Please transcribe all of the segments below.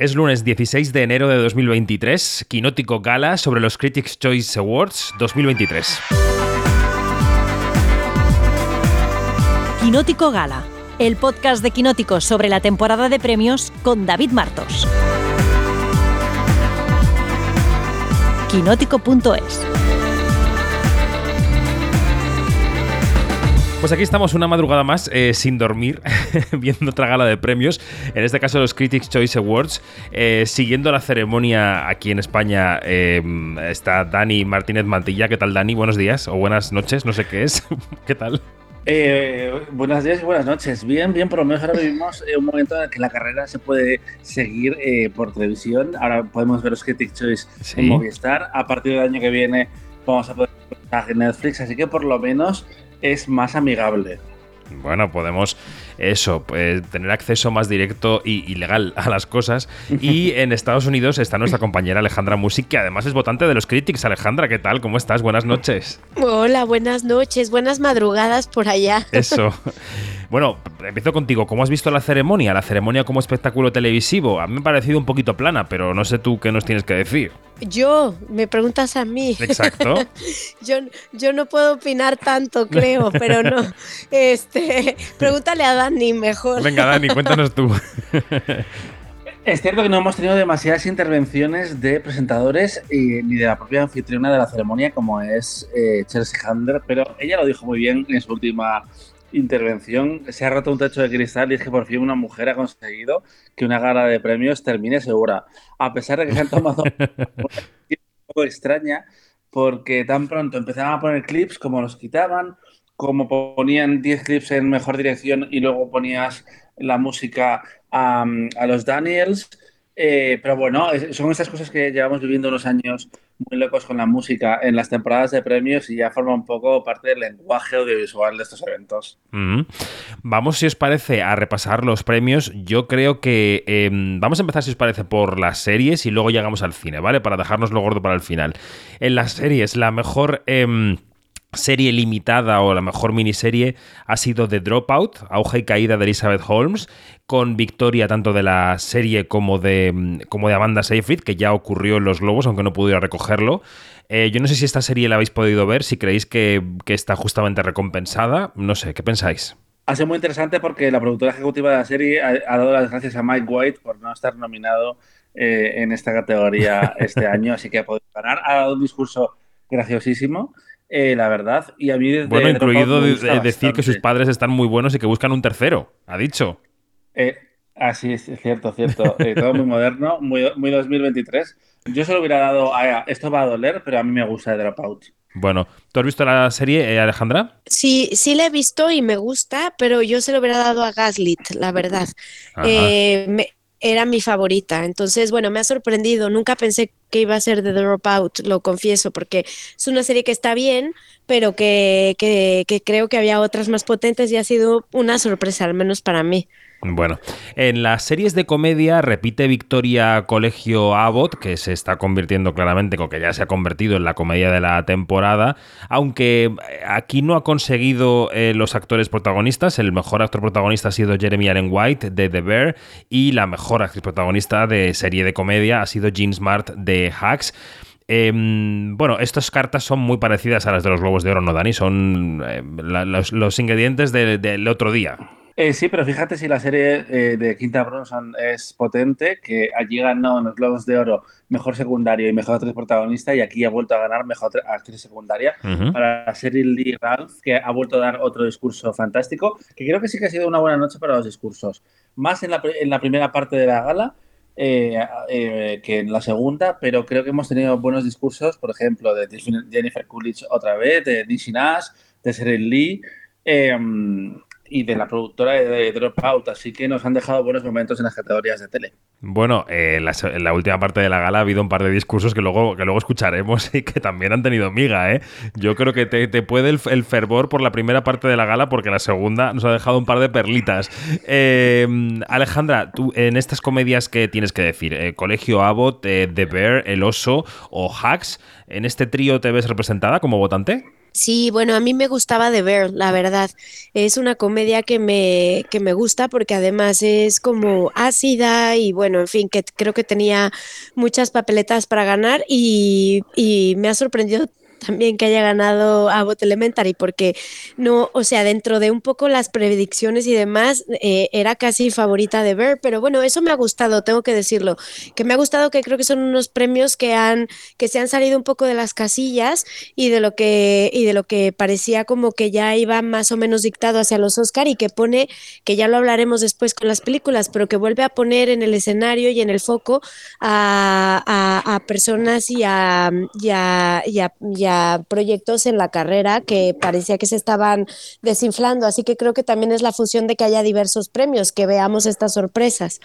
Es lunes 16 de enero de 2023, Quinótico Gala sobre los Critics' Choice Awards 2023. Quinótico Gala, el podcast de Quinótico sobre la temporada de premios con David Martos. Quinótico.es Pues aquí estamos una madrugada más eh, sin dormir, viendo otra gala de premios, en este caso los Critics Choice Awards. Eh, siguiendo la ceremonia aquí en España eh, está Dani Martínez Mantilla. ¿Qué tal Dani? Buenos días o buenas noches, no sé qué es. ¿Qué tal? buenos días y buenas noches. Bien, bien, por lo menos ahora vivimos un momento en el que la carrera se puede seguir por televisión. Ahora podemos ver los Critics Choice en Movistar. A partir del año que viene vamos a poder ver en Netflix, así que por lo menos es más amigable. Bueno, podemos eso, pues, tener acceso más directo y, legal a las cosas. Y en Estados Unidos está nuestra compañera Alejandra Music, que además es votante de los Critics. Alejandra, ¿qué tal? ¿Cómo estás? Buenas noches. Hola, buenas noches, buenas madrugadas por allá. Eso. Bueno, empiezo contigo. ¿Cómo has visto la ceremonia? La ceremonia como espectáculo televisivo. A mí me ha parecido un poquito plana, pero no sé tú qué nos tienes que decir. Yo, me preguntas a mí. Exacto. yo, yo no puedo opinar tanto, creo, pero no. Este, pregúntale a Dani mejor. Venga, Dani, cuéntanos tú. Es cierto que no hemos tenido demasiadas intervenciones de presentadores y, ni de la propia anfitriona de la ceremonia como es eh, Chelsea Handler, pero ella lo dijo muy bien en su última intervención. Se ha roto un techo de cristal y es que por fin una mujer ha conseguido que una gala de premios termine segura. A pesar de que se han tomado un poco extraña, porque tan pronto empezaban a poner clips como los quitaban, como ponían 10 clips en mejor dirección y luego ponías la música a, a los Daniels eh, pero bueno, son esas cosas que llevamos viviendo unos años muy locos con la música en las temporadas de premios y ya forma un poco parte del lenguaje audiovisual de estos eventos. Vamos, si os parece, a repasar los premios. Yo creo que em, vamos a empezar, si os parece, por las series y luego llegamos al cine, ¿vale? Para dejarnos lo gordo para el final. En las series, la mejor... Em, serie limitada o la mejor miniserie ha sido The Dropout, auge y caída de Elizabeth Holmes, con victoria tanto de la serie como de, como de Amanda Seyfried, que ya ocurrió en Los Globos, aunque no pudiera recogerlo. Eh, yo no sé si esta serie la habéis podido ver, si creéis que, está justamente recompensada. No sé, ¿qué pensáis? Ha sido muy interesante porque la productora ejecutiva de la serie ha, dado las gracias a Mike White por no estar nominado eh, en esta categoría este año, así que ha podido ganar. Ha dado un discurso graciosísimo. Eh, la verdad. Y a mí bueno, incluido decir que sus padres están muy buenos y que buscan un tercero, ha dicho. Eh, así es, cierto, cierto. Eh, todo muy moderno, muy, muy 2023. Yo se lo hubiera dado a esto va a doler, pero a mí me gusta el Dropout. Bueno, ¿tú has visto la serie, Alejandra? Sí, sí la he visto y me gusta, pero yo se lo hubiera dado a Gaslit, la verdad. me, era mi favorita. Entonces, bueno, me ha sorprendido. Nunca pensé que iba a ser The Dropout, lo confieso, porque es una serie que está bien, pero que, que, que creo que había otras más potentes y ha sido una sorpresa, al menos para mí. Bueno, en las series de comedia repite Victoria Colegio Abbott, que se está convirtiendo claramente, con que ya se ha convertido en la comedia de la temporada, aunque eh, aquí no ha conseguido eh, los actores protagonistas. El mejor actor protagonista ha sido Jeremy Allen White de The Bear y la mejor actriz protagonista de serie de comedia ha sido Jean Smart de Hacks. Em, bueno, estas cartas son muy parecidas a las de los Globos de Oro, ¿no, Dani? Son eh, los, ingredientes del otro día. Eh, sí, pero fíjate si la serie eh, de Quinta Bronson es potente, que allí ganó en los Globos de Oro mejor secundario y mejor actriz protagonista, y aquí ha vuelto a ganar mejor actriz secundaria para la serie Lee Ralph, que ha vuelto a dar otro discurso fantástico, que creo que sí que ha sido una buena noche para los discursos. Más en la, en la primera parte de la gala. Eh, que en la segunda, pero creo que hemos tenido buenos discursos, por ejemplo, de Jennifer Coolidge otra vez, de Dizzy Nash, de Cyril Lee y de la productora de Dropout, así que nos han dejado buenos momentos en las categorías de tele. Bueno, eh, en, la, última parte de la gala ha habido un par de discursos que luego, que luego escucharemos y que también han tenido miga, ¿eh? Yo creo que te, puede el, fervor por la primera parte de la gala porque la segunda nos ha dejado un par de perlitas. Em, Alejandra, tú en estas comedias, ¿qué tienes que decir? Eh, Colegio Abbott, eh, The Bear, El Oso o Hacks, ¿en este trío te ves representada como votante? Sí, bueno, a mí me gustaba de ver, la verdad. Es una comedia que me, que me gusta porque además es como ácida y bueno, en fin, que creo que tenía muchas papeletas para ganar y, y me ha sorprendido también que haya ganado Abbott Elementary, porque no, o sea, dentro de un poco las predicciones y demás, eh, era casi favorita de ver, pero bueno, eso me ha gustado, tengo que decirlo, que me ha gustado que creo que son unos premios que han, que se han salido un poco de las casillas y de lo que, y de lo que parecía como que ya iba más o menos dictado hacia los Oscar y que pone, que ya lo hablaremos después con las películas, pero que vuelve a poner en el escenario y en el foco a, a, personas y a, proyectos en la carrera que parecía que se estaban desinflando. Así que creo que también es la función de que haya diversos premios, que veamos estas sorpresas.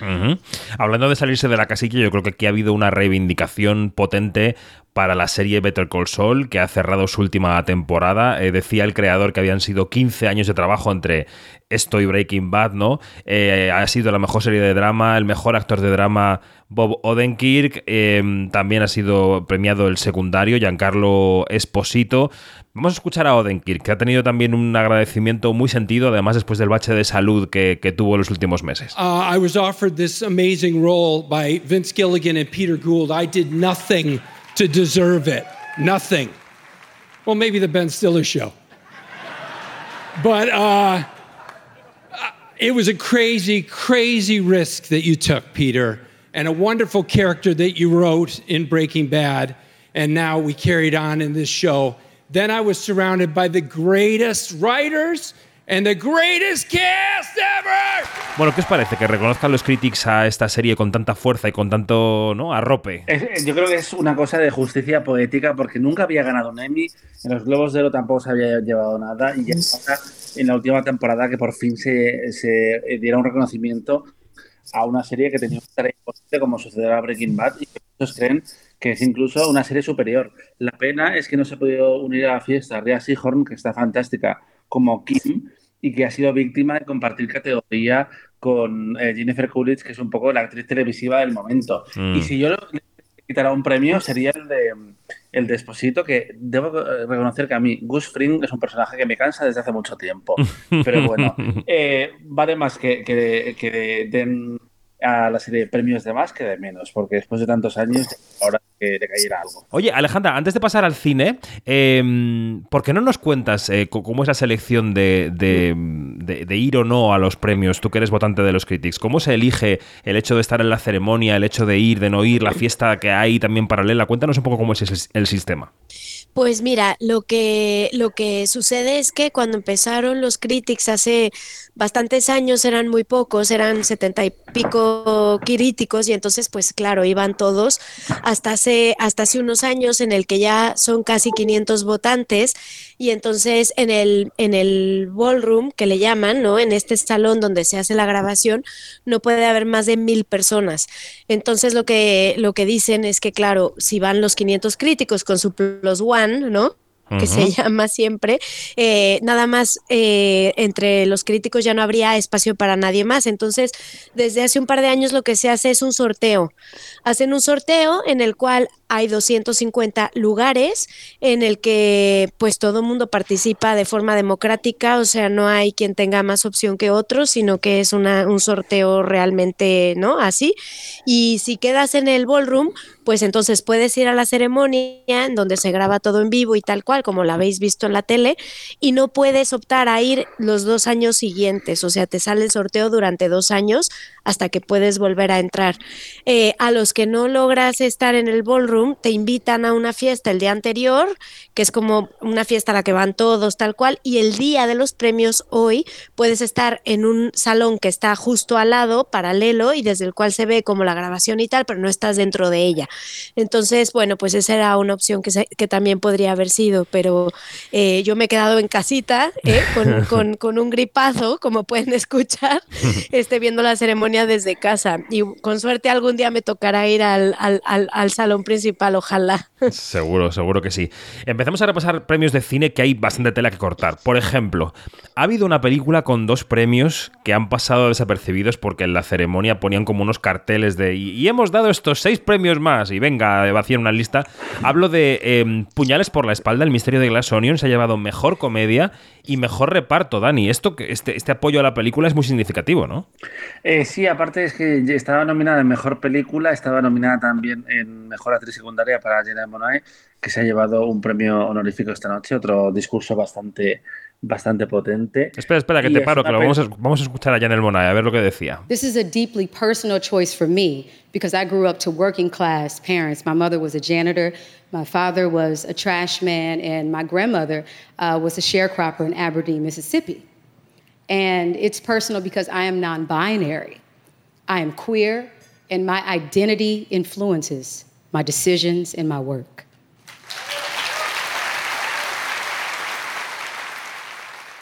Hablando de salirse de la casilla, yo creo que aquí ha habido una reivindicación potente para la serie Better Call Saul, que ha cerrado su última temporada. Eh, decía el creador que habían sido 15 años de trabajo entre esto y Breaking Bad, ¿no? Eh, ha sido la mejor serie de drama, el mejor actor de drama Bob Odenkirk, em, también ha sido premiado el secundario, Giancarlo Esposito. Vamos a escuchar a Odenkirk, que ha tenido también un agradecimiento muy sentido, además después del bache de salud que, que tuvo en los últimos meses. Uh, I was offered this amazing role by Vince Gilligan and Peter Gould. I did nothing to deserve it. Nothing. Well, maybe the Ben Stiller show. But uh, it was a crazy, crazy risk that you took, Peter, and a wonderful character that you wrote in Breaking Bad. And now we carried on in this show. Then I was surrounded by the greatest writers And the greatest cast ever. Bueno, ¿qué os parece que reconozcan los critics a esta serie con tanta fuerza y con tanto ¿no? arrope? yo creo que es una cosa de justicia poética porque nunca había ganado un Emmy, en los Globos de Oro tampoco se había llevado nada y ya en la última temporada que por fin se, se diera un reconocimiento a una serie que tenía un tarea importante como sucederá a Breaking Bad y que muchos creen que es incluso una serie superior. La pena es que no se ha podido unir a la fiesta Rhea Seahorn, que está fantástica, como Kim y que ha sido víctima de compartir categoría con eh, Jennifer Coolidge, que es un poco la actriz televisiva del momento. Y mm. si yo le quitara un premio sería el de el de Esposito, que debo reconocer que a mí Gus Fring es un personaje que me cansa desde hace mucho tiempo. Pero bueno, eh, vale más que, que, que den a la serie de premios de más que de menos, porque después de tantos años, ahora algo. Oye, Alejandra, antes de pasar al cine, em, ¿por qué no nos cuentas eh, cómo es la selección de, de, ir o no a los premios? Tú que eres votante de los Critics, ¿cómo se elige el hecho de estar en la ceremonia, el hecho de ir, de no ir, la fiesta que hay también paralela? Cuéntanos un poco cómo es el sistema. Pues mira, lo que, lo que sucede es que cuando empezaron los Critics hace bastantes años eran muy pocos, eran setenta y pico críticos y entonces pues claro, iban todos hasta hace, hasta hace unos años en el que ya son casi 500 votantes y entonces en el, en el ballroom que le llaman, ¿no? En este salón donde se hace la grabación no puede haber más de mil personas. Entonces lo que, lo que dicen es que claro, si van los 500 críticos con su plus one, ¿no? que se llama siempre, eh, nada más eh, entre los críticos ya no habría espacio para nadie más. Entonces, desde hace un par de años lo que se hace es un sorteo. Hacen un sorteo en el cual hay 250 lugares en el que pues todo el mundo participa de forma democrática, o sea, no hay quien tenga más opción que otro, sino que es un sorteo realmente, ¿no? Así. Y si quedas en el ballroom, pues entonces puedes ir a la ceremonia en donde se graba todo en vivo y tal cual, como la habéis visto en la tele, y no puedes optar a ir los dos años siguientes, o sea, te sale el sorteo durante dos años hasta que puedes volver a entrar. Eh, a los que no logras estar en el ballroom, te invitan a una fiesta el día anterior, que es como una fiesta a la que van todos, tal cual, y el día de los premios hoy puedes estar en un salón que está justo al lado, paralelo, y desde el cual se ve como la grabación y tal, pero no estás dentro de ella. Entonces, bueno, pues esa era una opción que, que también podría haber sido, pero eh, yo me he quedado en casita ¿eh? con, con, un gripazo, como pueden escuchar, este, viendo la ceremonia desde casa. Y con suerte algún día me tocará ir al, al, al, salón principal, ojalá. Seguro, seguro que sí. Empezamos a repasar premios de cine que hay bastante tela que cortar. Por ejemplo, ha habido una película con dos premios que han pasado desapercibidos porque en la ceremonia ponían como unos carteles de y, hemos dado estos seis premios más y venga, vacían una lista. Hablo de em, Puñales por la espalda, el misterio de Glass Onion se ha llevado mejor comedia y mejor reparto, Dani. Esto, este, este apoyo a la película es muy significativo, ¿no? Eh, sí, aparte es que estaba nominada en mejor película, estaba nominada también en mejor actriz secundaria para Jenna Monae, que se ha llevado un premio honorífico esta noche, otro discurso bastante bastante potente. Espera, espera, que te paro, que lo vamos, a, vamos a escuchar a Janelle Monae, a ver lo que decía. This is a deeply personal choice for me because I grew up to working class parents. My mother was a janitor, my father was a trash man, and my grandmother uh, was a sharecropper in Aberdeen, Mississippi. And it's personal because I am non binary. I am queer, and my identity influences my decisions and my work.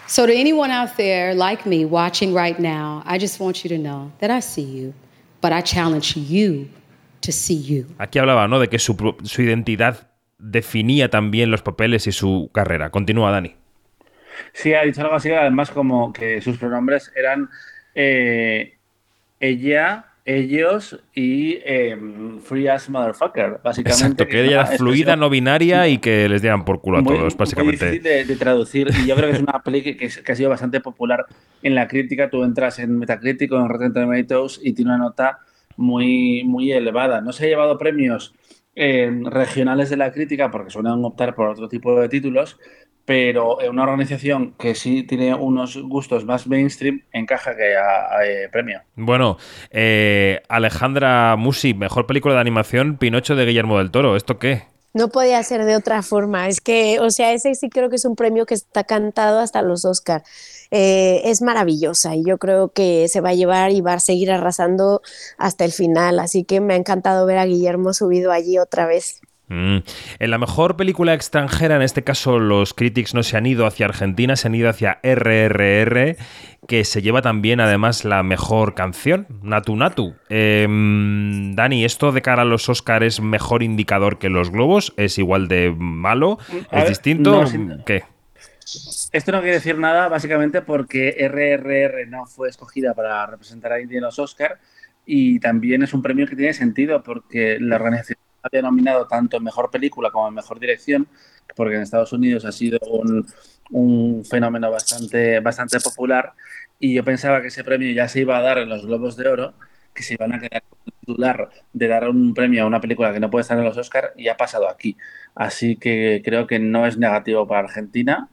So, to anyone out there like me watching right now, I just want you to know that I see you, but I challenge you to see you. Aquí hablaba, ¿no? De que su, su identidad definía también los papeles y su carrera. Continúa, Dani. Sí, ha dicho algo así, además como que sus pronombres eran eh, ella, ellos y eh, free as motherfucker, básicamente. Exacto, que ella era fluida, no binaria y que les dieran por culo a todos, básicamente. Muy difícil de, traducir y yo creo que es una peli que, que, ha sido bastante popular en la crítica. Tú entras en Metacritic o en Rotten Tomatoes y tiene una nota muy, muy elevada. No se ha llevado premios eh, regionales de la crítica porque suelen optar por otro tipo de títulos, pero una organización que sí tiene unos gustos más mainstream encaja que a, eh, premio. Bueno, eh, Alejandra Musi, mejor película de animación, Pinocho de Guillermo del Toro. ¿Esto qué? No podía ser de otra forma. Es que, o sea, ese sí creo que es un premio que está cantado hasta los Oscar. Eh, es maravillosa y yo creo que se va a llevar y va a seguir arrasando hasta el final. Así que me ha encantado ver a Guillermo subido allí otra vez. Mm. En la mejor película extranjera, en este caso los críticos no se han ido hacia Argentina, se han ido hacia RRR, que se lleva también además la mejor canción, Natu Natu. Em, Dani, ¿esto de cara a los Oscars es mejor indicador que los globos? ¿Es igual de malo? ¿Es distinto? ¿Qué? Esto no quiere decir nada, básicamente porque RRR no fue escogida para representar a India en los Oscars y también es un premio que tiene sentido porque la organización había nominado tanto en mejor película como en mejor dirección, porque en Estados Unidos ha sido un, un, fenómeno bastante, bastante popular. Y yo pensaba que ese premio ya se iba a dar en los Globos de Oro, que se iban a quedar con el titular de dar un premio a una película que no puede estar en los Oscars, y ha pasado aquí. Así que creo que no es negativo para Argentina.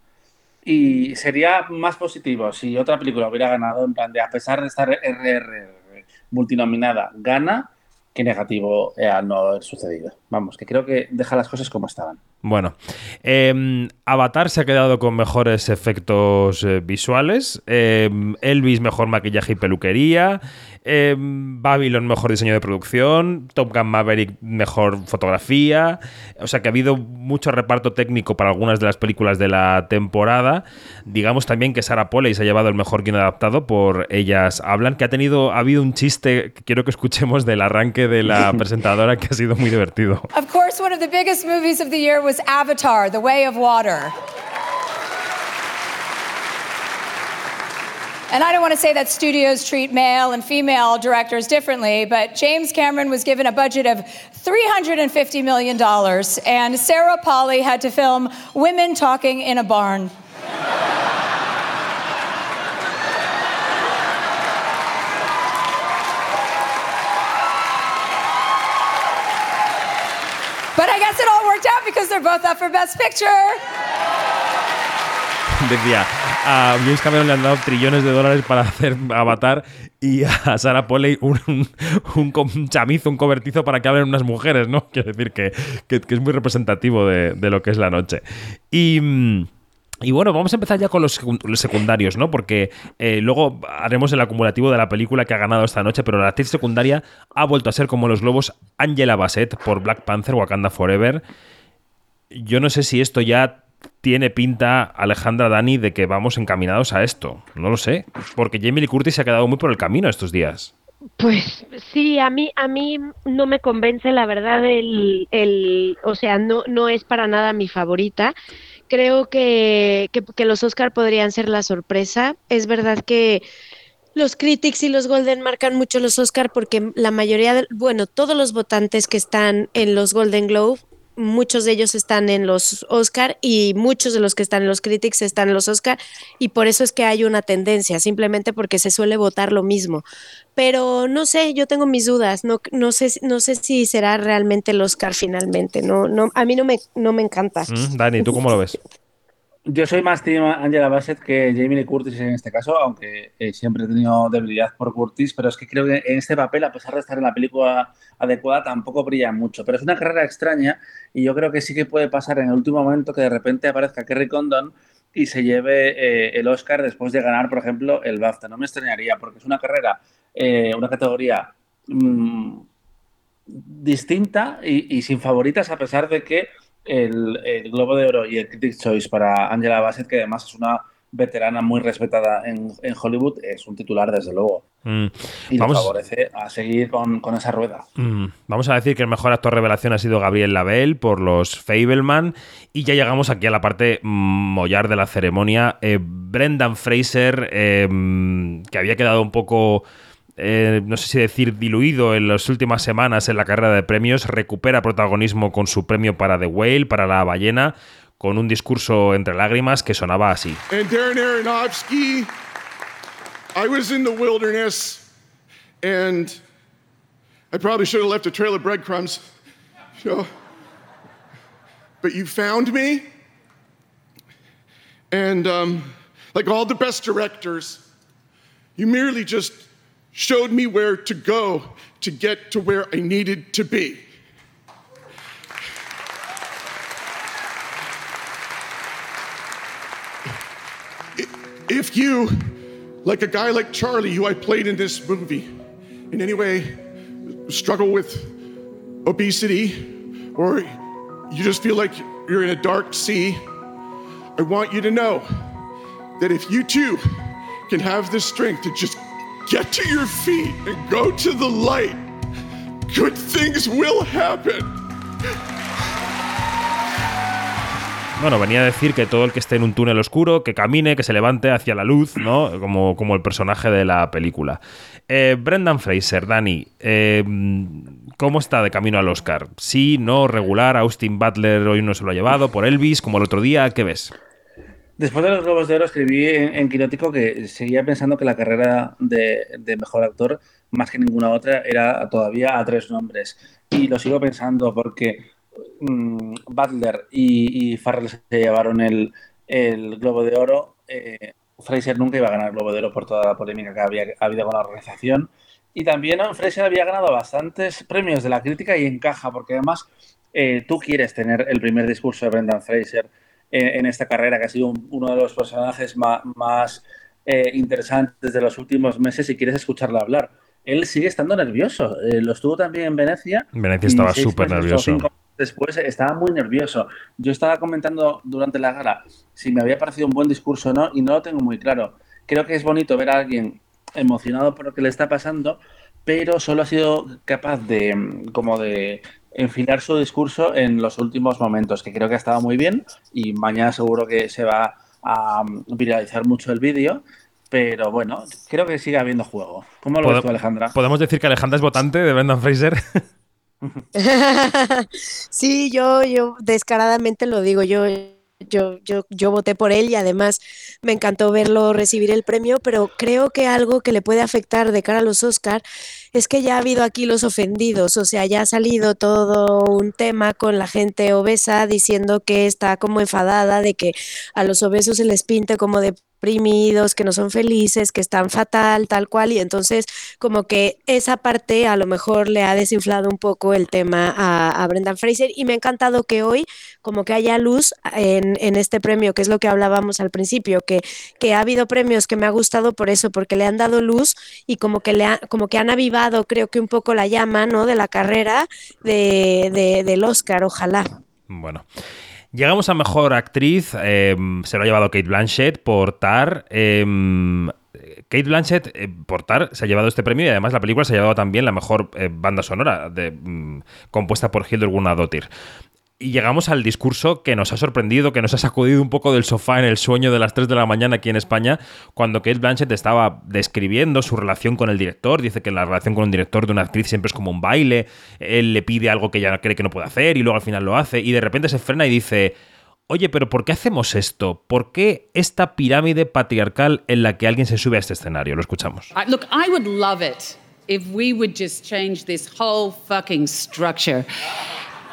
Y sería más positivo si otra película hubiera ganado, en plan de a pesar de estar RR multinominada, gana qué negativo al no haber sucedido. Vamos, que creo que deja las cosas como estaban. Bueno, em, Avatar se ha quedado con mejores efectos eh, visuales, em, Elvis mejor maquillaje y peluquería, em, Babylon mejor diseño de producción, Top Gun Maverick mejor fotografía, o sea que ha habido mucho reparto técnico para algunas de las películas de la temporada. Digamos también que Sarah Polley se ha llevado el mejor guion adaptado por Ellas Hablan, que ha tenido, ha habido un chiste que quiero que escuchemos del arranque de la presentadora que ha sido muy divertido. Of course, one of the biggest movies of the year was Avatar, The Way of Water. And I don't want to say that studios treat male and female directors differently, but James Cameron was given a budget of $350 million, and Sarah Polly had to film women talking in a barn. Both up. Decía, a James Cameron le han dado trillones de dólares para hacer Avatar y a Sarah Polley un, un, chamizo, un cobertizo para que hablen unas mujeres, ¿no? Quiero decir que, que, que es muy representativo de, de, lo que es la noche. Y... Mm, y bueno, vamos a empezar ya con los, secundarios, ¿no? Porque eh, luego haremos el acumulativo de la película que ha ganado esta noche, pero la actriz secundaria ha vuelto a ser como los globos Angela Bassett por Black Panther Wakanda Forever. Yo no sé si esto ya tiene pinta, Alejandra Dani, de que vamos encaminados a esto. No lo sé. Porque Jamie Lee Curtis se ha quedado muy por el camino estos días. Pues sí, a mí, a mí no me convence la verdad el, el o sea, no, no es para nada mi favorita. Creo que, que, los Oscar podrían ser la sorpresa. Es verdad que los critics y los Golden marcan mucho los Oscar porque la mayoría, de, bueno, todos los votantes que están en los Golden Globe muchos de ellos están en los Oscar y muchos de los que están en los Critics están en los Oscar y por eso es que hay una tendencia, simplemente porque se suele votar lo mismo. Pero no sé, yo tengo mis dudas, no, no, sé, no sé si será realmente el Oscar finalmente, no, no, a mí no me, no me encanta. Mm, Dani, ¿tú cómo lo ves? Yo soy más team Angela Bassett que Jamie Lee Curtis en este caso, aunque eh, siempre he tenido debilidad por Curtis, pero es que creo que en este papel, a pesar de estar en la película adecuada, tampoco brilla mucho. Pero es una carrera extraña y yo creo que sí que puede pasar en el último momento que de repente aparezca Kerry Condon y se lleve eh, el Oscar después de ganar, por ejemplo, el BAFTA. No me extrañaría, porque es una carrera, eh, una categoría mmm, distinta y, y sin favoritas, a pesar de que el, el, Globo de Oro y el Critics' Choice para Angela Bassett, que además es una veterana muy respetada en, en Hollywood, es un titular desde luego. Mm. Y Vamos... favorece a seguir con, con esa rueda. Mm. Vamos a decir que el mejor actor revelación ha sido Gabriel Labelle por los Fableman. Y ya llegamos aquí a la parte mollar de la ceremonia. Eh, Brendan Fraser, eh, que había quedado un poco eh, no sé si decir diluido en las últimas semanas en la carrera de premios, recupera protagonismo con su premio para The Whale, para la ballena, con un discurso entre lágrimas que sonaba así. And Darren Aronofsky, I was in the wilderness and I probably should have left a trail of breadcrumbs. You but you found me. And um, like all the best directors, you merely just showed me where to go to get to where I needed to be. If you, like a guy like Charlie, who I played in this movie, in any way struggle with obesity or you just feel like you're in a dark sea, I want you to know that if you too can have the strength to just get to your feet and go to the light, good things will happen. Bueno, venía a decir que todo el que esté en un túnel oscuro, que camine, que se levante hacia la luz, ¿no? Como, como el personaje de la película. Eh, Brendan Fraser, Dani, eh, ¿cómo está de camino al Oscar? Sí, no, regular, Austin Butler hoy no se lo ha llevado, por Elvis, como el otro día, ¿qué ves? Después de los Globos de Oro escribí en, en Quinótico que seguía pensando que la carrera de, mejor actor, más que ninguna otra, era todavía a tres nombres. Y lo sigo pensando porque mmm, Butler y, y, Farrell se llevaron el, el Globo de Oro. Eh, Fraser nunca iba a ganar el Globo de Oro por toda la polémica que había habido con la organización. Y también ¿no? Fraser había ganado bastantes premios de la crítica y encaja, porque además eh, tú quieres tener el primer discurso de Brendan Fraser en, en esta carrera, que ha sido un, uno de los personajes más, más eh, interesantes de los últimos meses y quieres escucharlo hablar. Él sigue estando nervioso. Eh, lo estuvo también en Venecia. En Venecia estaba súper nervioso. Después estaba muy nervioso. Yo estaba comentando durante la gala si me había parecido un buen discurso o no, y no lo tengo muy claro. Creo que es bonito ver a alguien emocionado por lo que le está pasando, pero solo ha sido capaz de, como de enfilar su discurso en los últimos momentos, que creo que ha estado muy bien y mañana seguro que se va a viralizar mucho el vídeo. Pero bueno, creo que sigue habiendo juego. ¿Cómo lo ves tú, Alejandra? ¿Podemos decir que Alejandra es votante de Brendan Fraser? sí, yo, yo descaradamente lo digo, yo yo, yo, yo voté por él y además me encantó verlo recibir el premio, pero creo que algo que le puede afectar de cara a los Oscar es que ya ha habido aquí los ofendidos, o sea, ya ha salido todo un tema con la gente obesa diciendo que está como enfadada de que a los obesos se les pinte como de deprimidos, que no son felices, que están fatal, tal cual, y entonces como que esa parte a lo mejor le ha desinflado un poco el tema a, Brendan Fraser y me ha encantado que hoy como que haya luz en, este premio, que es lo que hablábamos al principio, que, ha habido premios que me ha gustado por eso, porque le han dado luz y como que, le como que han avivado creo que un poco la llama ¿no? de la carrera de, de, del Oscar, ojalá. Bueno. Llegamos a mejor actriz. Eh, se lo ha llevado Kate Blanchett por Tar. Eh, Kate Blanchett, eh, por TAR, se ha llevado este premio y además la película se ha llevado también la mejor eh, banda sonora de, mm, compuesta por Hildur Gunnadóttir. Y llegamos al discurso que nos ha sorprendido, que nos ha sacudido un poco del sofá en el sueño de las 3 de la mañana aquí en España, cuando Kate Blanchett estaba describiendo su relación con el director. Dice que la relación con un director de una actriz siempre es como un baile. Él le pide algo que ella cree que no puede hacer y luego al final lo hace. Y de repente se frena y dice: Oye, pero ¿por qué hacemos esto? ¿Por qué esta pirámide patriarcal en la que alguien se sube a este escenario? Lo escuchamos. look, I would love it if we would just change this whole fucking structure.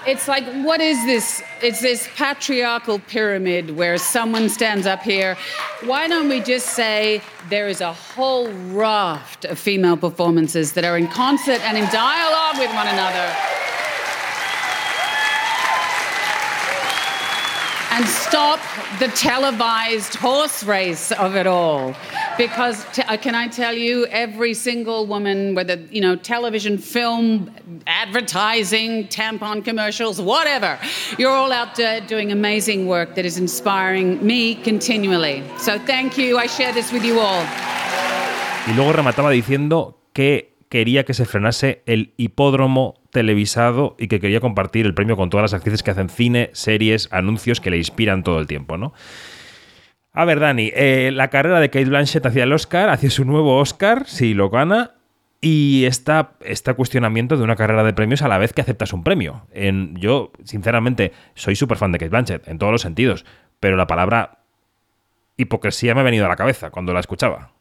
It's like, what is this? It's this patriarchal pyramid where someone stands up here. Why don't we just say there is a whole raft of female performances that are in concert and in dialogue with one another? And stop the televised horse race of it all. Because t- uh, can I tell you, every single woman, whether you know television, film, advertising, tampon commercials, whatever, you're all out there doing amazing work that is inspiring me continually. So thank you. I share this with you all. Y luego remataba diciendo que quería que se frenase el hipódromo televisado y que quería compartir el premio con todas las actrices que hacen cine, series, anuncios que le inspiran todo el tiempo, ¿no? A ver, Dani, eh, la carrera de Kate Blanchett hacia el Oscar, hacia su nuevo Oscar, si lo gana, y está este cuestionamiento de una carrera de premios a la vez que aceptas un premio. En, yo, sinceramente, soy súper fan de Kate Blanchett, en todos los sentidos, pero la palabra hipocresía me ha venido a la cabeza cuando la escuchaba.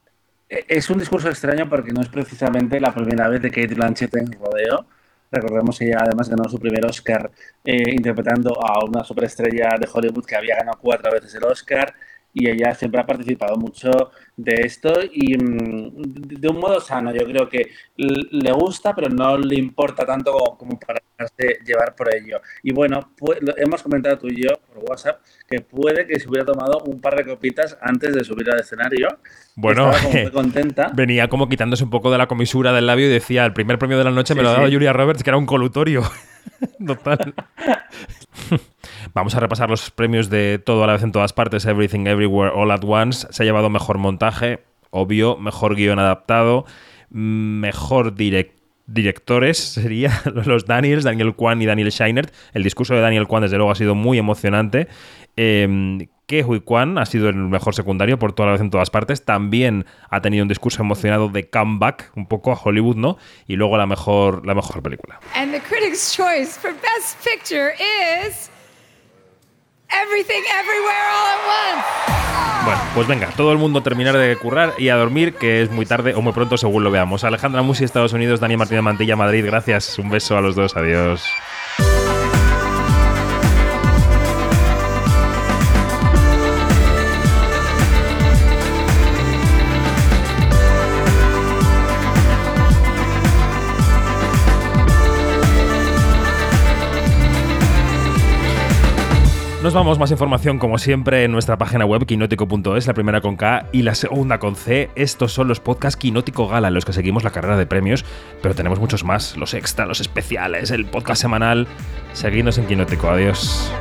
E, es un discurso extraño porque no es precisamente la primera vez de Kate Blanchett en rodeo. Recordemos que ella además ganó su primer Oscar eh, interpretando a una superestrella de Hollywood que había ganado cuatro veces el Oscar y ella siempre ha participado mucho de esto y mm, de un modo sano. Yo creo que le gusta, pero no le importa tanto como, para llevar por ello. Y bueno, pues, hemos comentado tú y yo por WhatsApp que puede que se hubiera tomado un par de copitas antes de subir al escenario. Bueno, muy contenta. venía como quitándose un poco de la comisura del labio y decía, el primer premio de la noche me lo ha dado Julia Roberts, que era un colutorio. Total. Vamos a repasar los premios de todo a la vez en todas partes, Everything Everywhere All at Once. Se ha llevado mejor montaje, obvio, mejor guion adaptado, mejor directores sería los Daniels, Daniel Kwan y Daniel Scheinert. El discurso de Daniel Kwan, desde luego, ha sido muy emocionante. Eh, que Kwan ha sido el mejor secundario por toda la vez en todas partes. También ha tenido un discurso emocionado de comeback, un poco a Hollywood, ¿no? Y luego la mejor, la mejor película. And the critics' choice for Best Picture is Everything Everywhere All at Once. Bueno, pues venga, todo el mundo terminar de currar y a dormir, que es muy tarde o muy pronto según lo veamos. Alejandra Musi, Estados Unidos, Daniel Martínez Mantilla, Madrid, gracias. Un beso a los dos, adiós. Nos vamos, más información como siempre en nuestra página web quinótico.es, la primera con K y la segunda con C. Estos son los podcasts Quinótico Gala, en los que seguimos la carrera de premios, pero tenemos muchos más, los extra, los especiales, el podcast semanal. Seguidnos en Quinótico, adiós.